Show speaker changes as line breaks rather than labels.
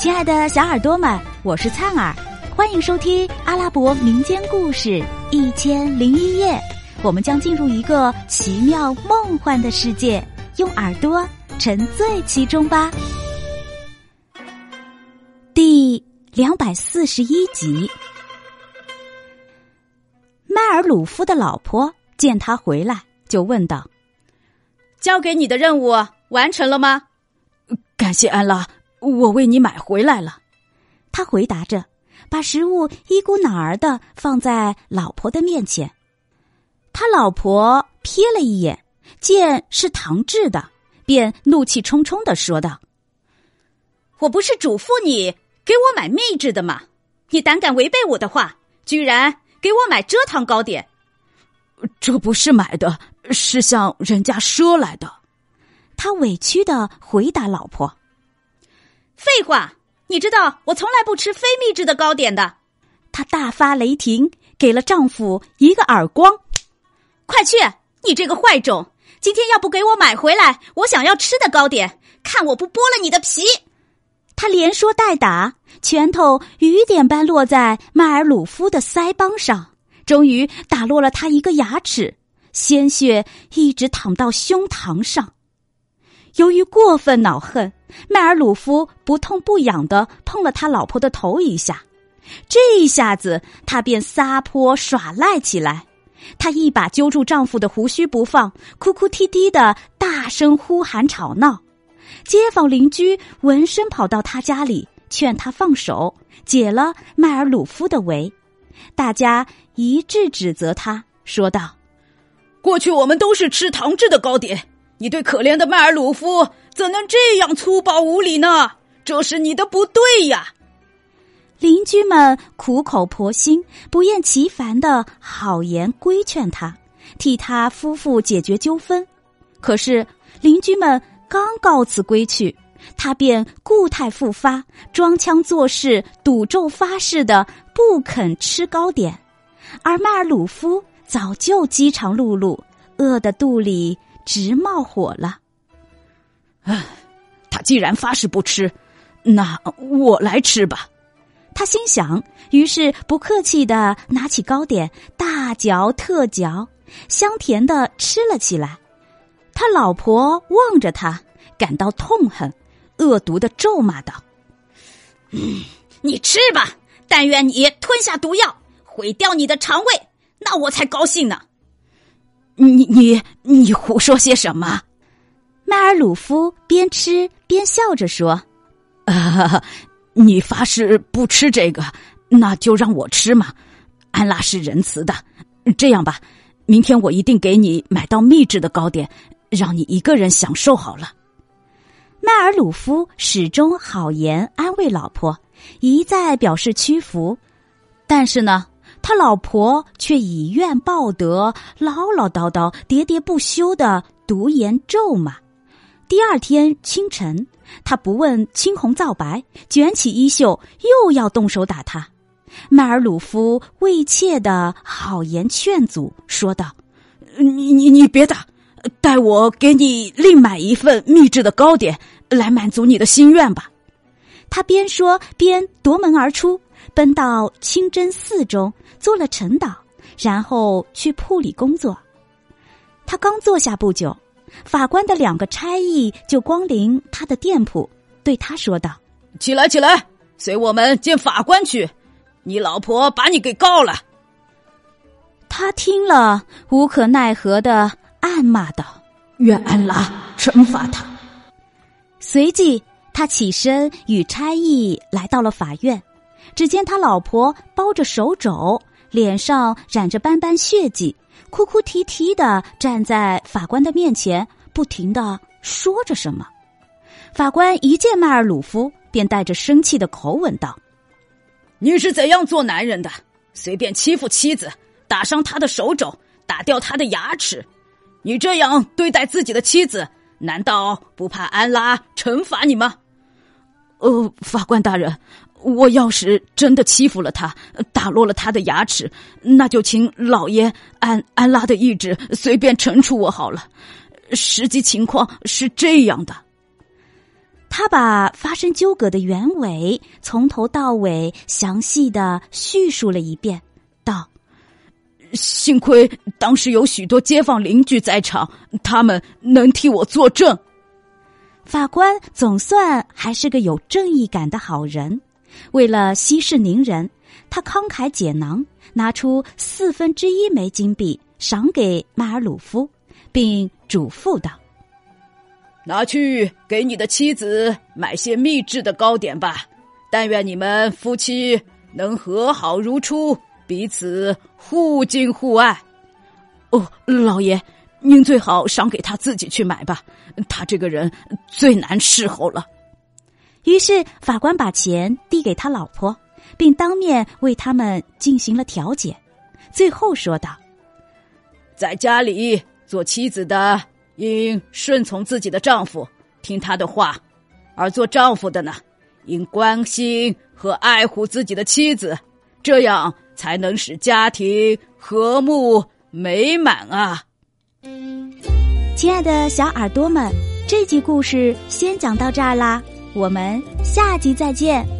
亲爱的小耳朵们，我是灿儿，欢迎收听阿拉伯民间故事《一千零一夜》。我们将进入一个奇妙梦幻的世界，用耳朵沉醉其中吧。第两百四十一集，迈尔鲁夫的老婆见他回来，就问道：“
交给你的任务完成了吗？”
感谢安拉，我为你买回来了。
他回答着，把食物一股脑儿的放在老婆的面前。他老婆瞥了一眼，见是糖制的，便怒气冲冲的说道：“
我不是嘱咐你给我买秘制的吗？你胆敢违背我的话，居然给我买蔗糖糕点！
这不是买的，是向人家赊来的。”
他委屈的回答老婆：“
废话，你知道我从来不吃非秘制的糕点的。”
她大发雷霆，给了丈夫一个耳光。
快去！你这个坏种！今天要不给我买回来我想要吃的糕点，看我不剥了你的皮！
他连说带打，拳头雨点般落在迈尔鲁夫的腮帮上，终于打落了他一个牙齿，鲜血一直淌到胸膛上。由于过分恼恨，迈尔鲁夫不痛不痒的碰了他老婆的头一下，这一下子他便撒泼耍赖起来。他一把揪住丈夫的胡须不放，哭哭啼啼的大声呼喊吵闹。街坊邻居闻声跑到他家里，劝他放手，解了迈尔鲁夫的围。大家一致指责他，说道：“
过去我们都是吃糖制的糕点，你对可怜的迈尔鲁夫怎能这样粗暴无礼呢？这是你的不对呀！”
邻居们苦口婆心、不厌其烦的好言规劝他，替他夫妇解决纠纷。可是邻居们刚告辞归去，他便故态复发，装腔作势、赌咒发誓的不肯吃糕点。而迈尔鲁夫早就饥肠辘辘，饿得肚里直冒火了。
唉，他既然发誓不吃，那我来吃吧。
他心想，于是不客气的拿起糕点，大嚼特嚼，香甜的吃了起来。他老婆望着他，感到痛恨，恶毒的咒骂道：“
嗯，你吃吧，但愿你吞下毒药，毁掉你的肠胃，那我才高兴呢。”
你你你胡说些什么？
迈尔鲁夫边吃边笑着说：“
啊。”你发誓不吃这个，那就让我吃嘛。安拉是仁慈的。这样吧，明天我一定给你买到秘制的糕点，让你一个人享受好了。
迈尔鲁夫始终好言安慰老婆，一再表示屈服，但是呢，他老婆却以怨报德，唠唠叨叨、喋喋不休的毒言咒骂。第二天清晨。他不问青红皂白，卷起衣袖又要动手打他。迈尔鲁夫畏怯的好言劝阻，说道：“
你你你别打，待我给你另买一份秘制的糕点来满足你的心愿吧。”
他边说边夺门而出，奔到清真寺中做了陈导，然后去铺里工作。他刚坐下不久。法官的两个差役就光临他的店铺，对他说道：“
起来，起来，随我们见法官去。你老婆把你给告了。”
他听了，无可奈何的暗骂道：“
愿安拉惩罚他。”
随即，他起身与差役来到了法院。只见他老婆包着手肘，脸上染着斑斑血迹。哭哭啼啼的站在法官的面前，不停的说着什么。法官一见迈尔鲁夫，便带着生气的口吻道：“
你是怎样做男人的？随便欺负妻子，打伤他的手肘，打掉他的牙齿。你这样对待自己的妻子，难道不怕安拉惩罚你吗？”“呃，法官大人。”我要是真的欺负了他，打落了他的牙齿，那就请老爷按安拉的意志随便惩处我好了。实际情况是这样的。
他把发生纠葛的原委从头到尾详细的叙述了一遍，道：“
幸亏当时有许多街坊邻居在场，他们能替我作证。”
法官总算还是个有正义感的好人，为了息事宁人，他慷慨解囊，拿出四分之一枚金币赏给马尔鲁夫，并嘱咐道。
拿去给你的妻子买些秘制的糕点吧，但愿你们夫妻能和好如初，彼此互敬互爱。哦，老爷，您最好赏给他自己去买吧，他这个人最难伺候了。
于是法官把钱递给他老婆，并当面为他们进行了调解，最后说道：“
在家里做妻子的。”应顺从自己的丈夫，听他的话；而做丈夫的呢，应关心和爱护自己的妻子，这样才能使家庭和睦美满啊！
亲爱的小耳朵们，这集故事先讲到这儿啦，我们下集再见。